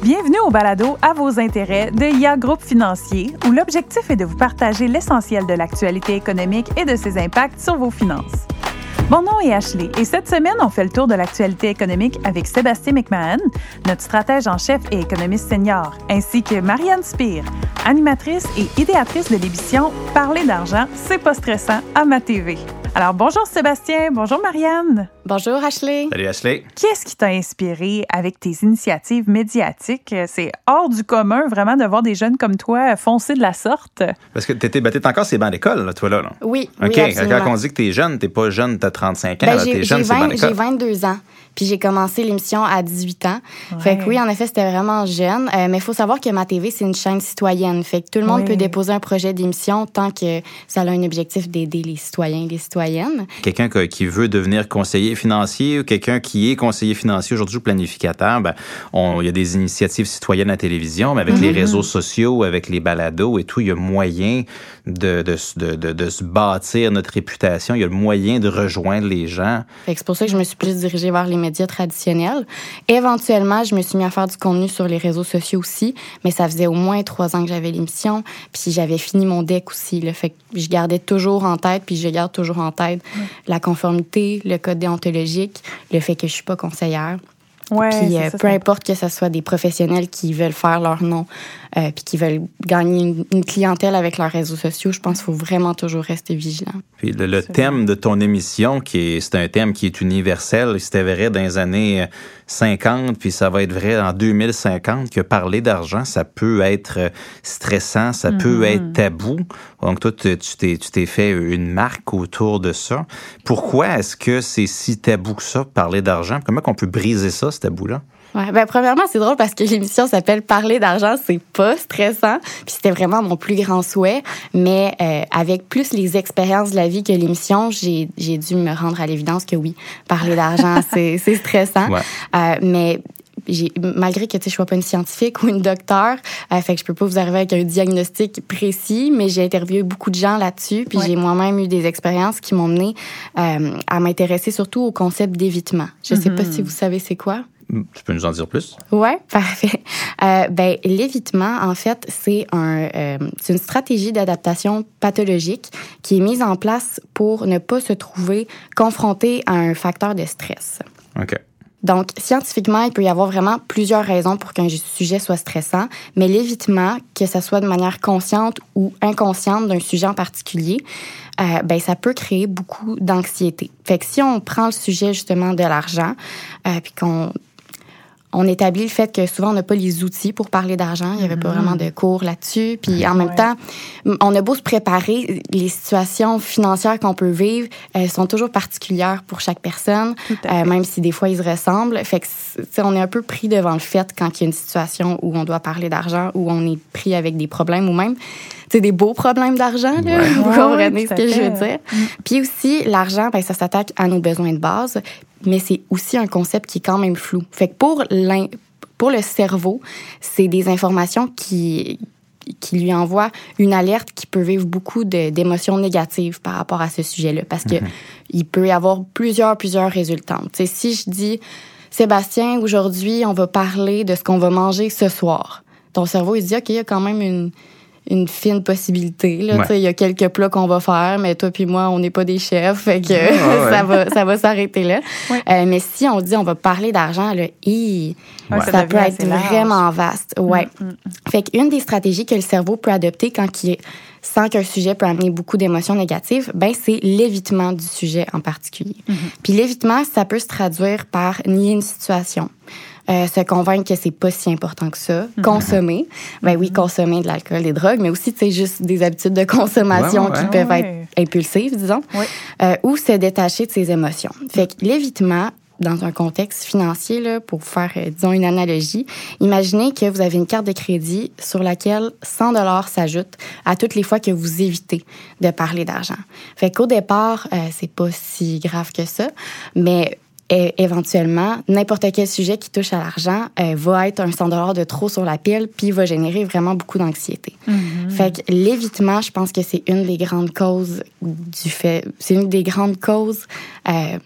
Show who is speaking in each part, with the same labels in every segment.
Speaker 1: Bienvenue au balado À vos intérêts de IA Groupe Financier, où l'objectif est de vous partager l'essentiel de l'actualité économique et de ses impacts sur vos finances. Mon nom est Ashley et cette semaine, on fait le tour de l'actualité économique avec Sébastien McMahon, notre stratège en chef et économiste senior, ainsi que Marianne Spire, animatrice et idéatrice de l'émission Parler d'argent, c'est pas stressant à ma TV. Alors bonjour Sébastien, bonjour Marianne.
Speaker 2: Bonjour Ashley.
Speaker 3: Salut Ashley.
Speaker 1: Qu'est-ce qui t'a inspiré avec tes initiatives médiatiques? C'est hors du commun vraiment de voir des jeunes comme toi foncer de la sorte.
Speaker 3: Parce que t'étais ben, encore ces bancs d'école, là, toi là. là.
Speaker 2: Oui,
Speaker 3: OK,
Speaker 2: oui, absolument.
Speaker 3: quand on dit que t'es jeune, t'es pas jeune, t'as 35 ans,
Speaker 2: Ben,
Speaker 3: t'es jeune,
Speaker 2: j'ai
Speaker 3: c'est bancs
Speaker 2: 20
Speaker 3: d'école.
Speaker 2: j'ai 22 ans. Puis j'ai commencé l'émission à 18 ans. Fait que oui, en effet, c'était vraiment jeune. Euh, mais il faut savoir que ma TV, c'est une chaîne citoyenne. Fait que tout le monde
Speaker 1: Oui.
Speaker 2: peut déposer un projet d'émission tant que ça a un objectif d'aider les citoyens et les citoyennes.
Speaker 3: Quelqu'un que- qui veut devenir conseiller financier ou quelqu'un qui est conseiller financier aujourd'hui ou planificateur, ben, on- il y a des initiatives citoyennes à la télévision, mais avec
Speaker 2: Mm-hmm.
Speaker 3: les réseaux sociaux, avec les balados et tout, il y a moyen de, de, se- de, de- de se bâtir notre réputation. Il y a le moyen de rejoindre les gens.
Speaker 2: C'est pour ça que je me suis plus dirigée vers les médias traditionnels. Éventuellement, je me suis mis à faire du contenu sur les réseaux sociaux aussi, mais ça faisait au moins trois ans que j'avais l'émission, puis j'avais fini mon deck aussi. Là. Fait que je gardais toujours en tête, puis je garde toujours en tête la conformité, le code déontologique, le fait que je suis pas conseillère.
Speaker 1: Ouais,
Speaker 2: Puis euh,
Speaker 1: ça,
Speaker 2: peu importe que ce soit des professionnels qui veulent faire leur nom, euh, puis qui veulent gagner une, une clientèle avec leurs réseaux sociaux, je pense qu'il faut vraiment toujours rester vigilant.
Speaker 3: Puis le, le thème de ton émission, qui est, c'est un thème qui est universel, c'était vrai dans les années euh, 50, puis ça va être vrai en 2050, que parler d'argent, ça peut être euh, stressant, ça peut être tabou. Donc toi, tu tu t'es, tu t'es fait une marque autour de ça. Pourquoi est-ce que c'est si tabou que ça, parler d'argent? Comment qu'on peut briser ça, ce tabou-là?
Speaker 2: Ouais, ben premièrement, c'est drôle parce que l'émission s'appelle Parler d'argent, c'est pas stressant. Puis c'était vraiment mon plus grand souhait. Mais euh, avec plus les expériences de la vie que l'émission, j'ai dû me rendre à l'évidence que oui, parler d'argent, c'est stressant.
Speaker 3: Ouais.
Speaker 2: Euh, mais malgré que tu sais, je sois pas une scientifique ou une docteur, euh, fait que je peux pas vous arriver avec un diagnostic précis, mais j'ai interviewé beaucoup de gens là-dessus, puis
Speaker 1: Ouais.
Speaker 2: j'ai moi-même eu des expériences qui m'ont mené euh, à m'intéresser surtout au concept d'évitement. Je sais pas si vous savez c'est quoi.
Speaker 3: Tu peux nous en dire plus?
Speaker 2: Ouais, parfait. Euh, ben, l'évitement, en fait, c'est un, euh, c'est une stratégie d'adaptation pathologique qui est mise en place pour ne pas se trouver confronté à un facteur de stress.
Speaker 3: OK.
Speaker 2: Donc, scientifiquement, il peut y avoir vraiment plusieurs raisons pour qu'un sujet soit stressant, mais l'évitement, que ce soit de manière consciente ou inconsciente d'un sujet en particulier, euh, ben ça peut créer beaucoup d'anxiété. Fait que si on prend le sujet justement de l'argent, euh, puis qu'on on établit le fait que souvent on n'a pas les outils pour parler d'argent, il n'y avait pas vraiment de cours là-dessus, puis en même
Speaker 1: Ouais.
Speaker 2: temps, on a beau se préparer, les situations financières qu'on peut vivre, elles sont toujours particulières pour chaque personne, euh, même si des fois ils se ressemblent. Fait que c'est- on est un peu pris devant le fait quand il y a une situation où on doit parler d'argent, où on est pris avec des problèmes ou même sais, des beaux problèmes d'argent, là.
Speaker 3: Ouais.
Speaker 2: Vous comprenez ce que je veux dire? Puis aussi, l'argent, ben, ça s'attaque à nos besoins de base, mais c'est aussi un concept qui est quand même flou. Fait que pour, pour le cerveau, c'est des informations qui qui lui envoient une alerte qui peut vivre beaucoup d'émotions négatives par rapport à ce sujet-là. Parce que il peut y avoir plusieurs, plusieurs résultantes. Tu sais, si je dis, Sébastien, aujourd'hui, on va parler de ce qu'on va manger ce soir. Ton cerveau, il se dit, OK, il y a quand même une, une fine possibilité. Là,
Speaker 3: Ouais.
Speaker 2: Il y a quelques plats qu'on va faire, mais toi puis moi, on n'est pas des chefs. Fait que
Speaker 3: ouais.
Speaker 2: ça va, ça va s'arrêter là.
Speaker 1: Ouais.
Speaker 2: Euh, mais si on dit on va parler d'argent, là, hi,
Speaker 1: Ouais, ça
Speaker 2: peut être
Speaker 1: large.
Speaker 2: vraiment vaste. Ouais.
Speaker 1: Mm, mm,
Speaker 2: Fait qu'une des stratégies que le cerveau peut adopter quand il sent qu'un sujet peut amener beaucoup d'émotions négatives, ben c'est l'évitement du sujet en particulier. Puis l'évitement, ça peut se traduire par nier une situation. Euh, se convaincre que c'est pas si important que ça, consommer, ben oui, consommer de l'alcool, des drogues, mais aussi, sais, juste des habitudes de consommation
Speaker 3: Ouais, ouais,
Speaker 2: qui
Speaker 3: ouais.
Speaker 2: peuvent être impulsives, disons, euh, ou se détacher de ses émotions. Fait que l'évitement, dans un contexte financier, là, pour faire, euh, disons, une analogie, imaginez que vous avez une carte de crédit sur laquelle 100 dollars s'ajoutent à toutes les fois que vous évitez de parler d'argent. Fait qu'au départ, euh, c'est pas si grave que ça, mais é- éventuellement, n'importe quel sujet qui touche à l'argent euh, va être un 100 dollars de trop sur la pile, puis va générer vraiment beaucoup d'anxiété. Fait que l'évitement, je pense que c'est une des grandes causes du fait, c'est une des grandes causes euh,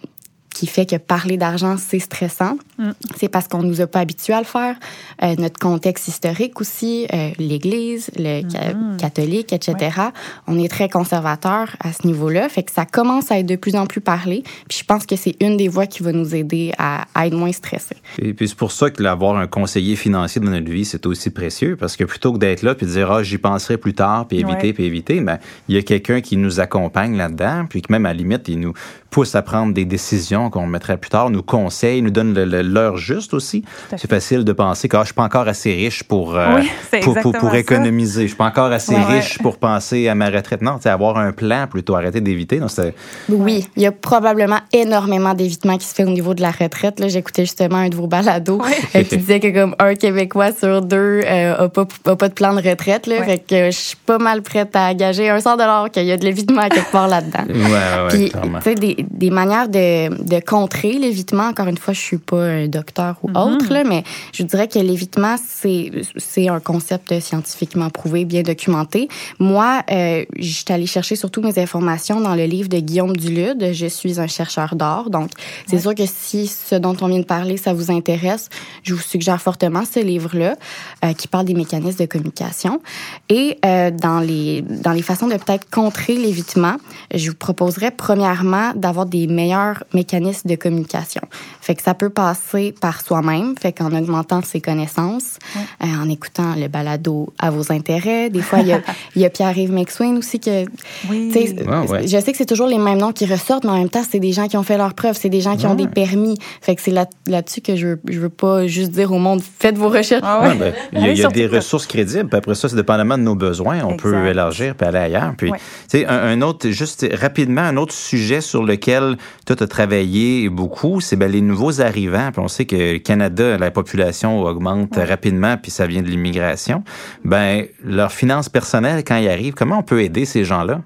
Speaker 2: qui fait que parler d'argent, c'est stressant. Mm. C'est parce qu'on nous a pas habitués à le faire. Euh, notre contexte historique aussi, euh, l'Église, le mm-hmm. catholique, etc. On est très conservateur à ce niveau-là. Fait que ça commence à être de plus en plus parlé. Puis je pense que c'est une des voies qui va nous aider à, être moins stressés.
Speaker 3: Et puis c'est pour ça que d'avoir un conseiller financier dans notre vie, c'est aussi précieux. Parce que plutôt que d'être là puis de dire, ah, j'y penserai plus tard, puis éviter, puis éviter, ben, il y a quelqu'un qui nous accompagne là-dedans, puis que même à la limite, il nous pousse à prendre des décisions qu'on mettrait plus tard, nous conseille, nous donne l'heure juste aussi. C'est facile de penser que ah, je suis pas encore assez riche pour, euh, pour, pour, économiser. Je suis pas encore assez riche pour penser à ma retraite. Non, avoir un plan plutôt, arrêter d'éviter.
Speaker 2: Oui, il y a probablement énormément d'évitement qui se fait au niveau de la retraite. J'écoutais justement un de vos balados euh, qui disait que comme un Québécois sur deux n'a euh, pas, pas, de plan de retraite. Là, Fait que je suis pas mal prête à engager un 100 qu'il y a de l'évitement quelque part là-dedans.
Speaker 3: Ouais, ouais,
Speaker 2: des, des manières de, de contrer l'évitement. Encore une fois, je suis pas un docteur ou mm-hmm. autre, là, mais je dirais que l'évitement, c'est un concept scientifiquement prouvé, bien documenté. Moi, euh, je suis allée chercher surtout mes informations dans le livre de Guillaume Dulude. Je suis un chercheur d'or. Donc, c'est sûr que si ce dont on vient de parler, ça vous intéresse, je vous suggère fortement ce livre-là euh, qui parle des mécanismes de communication. Et euh, dans, les, dans les façons de peut-être contrer l'évitement, je vous proposerais premièrement d'avoir avoir des meilleurs mécanismes de communication. Fait que ça peut passer par soi-même, fait qu'en augmentant ses connaissances, euh, en écoutant le balado à vos intérêts. Des fois, il y a, y a Pierre-Yves McSween aussi que... Oui. Je sais que c'est toujours les mêmes noms qui ressortent, mais en même temps, c'est des gens qui ont fait leurs preuves, c'est des gens qui ont des permis. Fait que c'est là, là-dessus que je veux, je veux pas juste dire au monde, faites vos recherches.
Speaker 3: Ah ben, il y a, des ressources crédibles, puis après ça, c'est dépendamment de nos besoins. On peut élargir puis aller ailleurs. Puis, un, un autre, juste rapidement, un autre sujet sur lequel lequel tu as travaillé beaucoup, c'est ben, les nouveaux arrivants. Puis on sait que le Canada, la population augmente rapidement, puis ça vient de l'immigration. Ben, leurs finances personnelles, quand ils arrivent, comment on peut aider ces gens-là?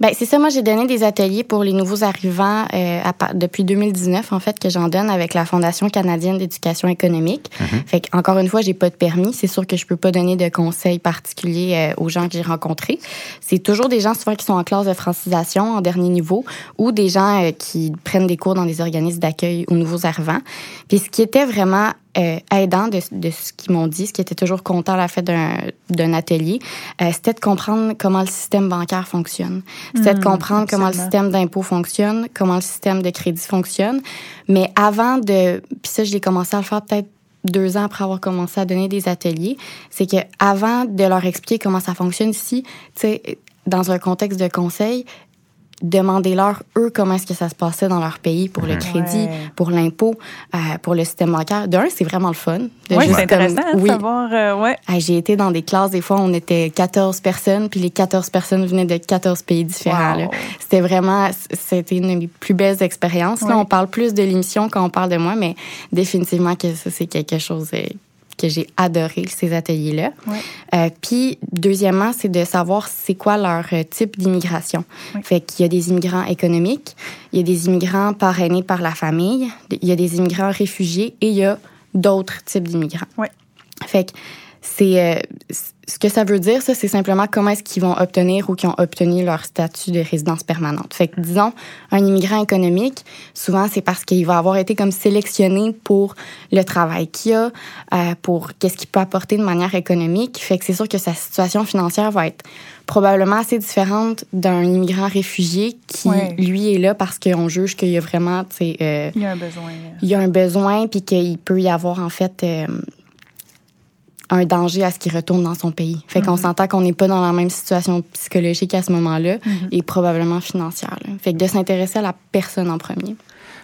Speaker 2: Ben c'est ça. Moi, j'ai donné des ateliers pour les nouveaux arrivants euh, depuis 2019, en fait, que j'en donne avec la Fondation canadienne d'éducation économique. Mm-hmm. Fait encore une fois, j'ai pas de permis. C'est sûr que je peux pas donner de conseils particuliers euh, aux gens que j'ai rencontrés. C'est toujours des gens souvent qui sont en classe de francisation en dernier niveau ou des gens euh, qui prennent des cours dans des organismes d'accueil aux nouveaux arrivants. Puis ce qui était vraiment euh, aidant de, de ce qu'ils m'ont dit, ce qui était toujours content à la fin d'un atelier, euh, c'était de comprendre comment le système bancaire fonctionne. C'était de hmm, comprendre comment le système d'impôt fonctionne, comment le système de crédit fonctionne. Mais avant de... Puis ça, je l'ai commencé à le faire peut-être deux ans après avoir commencé à donner des ateliers, c'est que avant de leur expliquer comment ça fonctionne ici, tu sais, dans un contexte de conseil, demandez-leur, eux, comment est-ce que ça se passait dans leur pays pour le crédit, pour l'impôt, euh, pour le système bancaire. D'un, c'est vraiment le fun.
Speaker 1: Oui, c'est intéressant de savoir. Euh, ouais.
Speaker 2: J'ai été dans des classes, des fois, on était 14 personnes, puis les 14 personnes venaient de 14 pays différents. C'était vraiment, c'était une des plus belles expériences. Là, on parle plus de l'émission quand on parle de moi, mais définitivement que ça, c'est quelque chose euh, que j'ai adoré ces ateliers-là. Euh, puis, deuxièmement, c'est de savoir c'est quoi leur euh, type d'immigration. Fait qu'il y a des immigrants économiques, il y a des immigrants parrainés par la famille, il y a des immigrants réfugiés et il y a d'autres types d'immigrants. Fait que c'est euh, ce que ça veut dire, ça, c'est simplement comment est-ce qu'ils vont obtenir ou qui ont obtenu leur statut de résidence permanente. Fait que, disons, un immigrant économique, souvent, c'est parce qu'il va avoir été comme sélectionné pour le travail qu'il a, euh, pour qu'est-ce qu'il peut apporter de manière économique. Fait que c'est sûr que sa situation financière va être probablement assez différente d'un immigrant réfugié qui, lui, est là parce qu'on juge qu'il y a vraiment, tu sais...
Speaker 1: Euh, il y a un besoin.
Speaker 2: Il y a un besoin, puis qu'il peut y avoir, en fait un danger à ce qu'il retourne dans son pays. Fait qu'on mhm. s'entend qu'on n'est pas dans la même situation psychologique à ce moment-là mhm. et probablement financière. Fait que de s'intéresser à la personne en premier.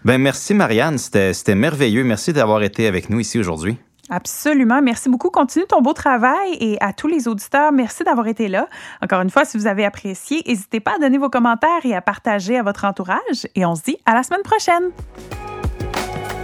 Speaker 3: Ben merci Marianne, c'était merveilleux. Merci d'avoir été avec nous ici aujourd'hui.
Speaker 1: Absolument. Merci beaucoup. Continue ton beau travail et à tous les auditeurs, merci d'avoir été là. Encore une fois, si vous avez apprécié, n'hésitez pas à donner vos commentaires et à partager à votre entourage. Et on se dit à la semaine prochaine.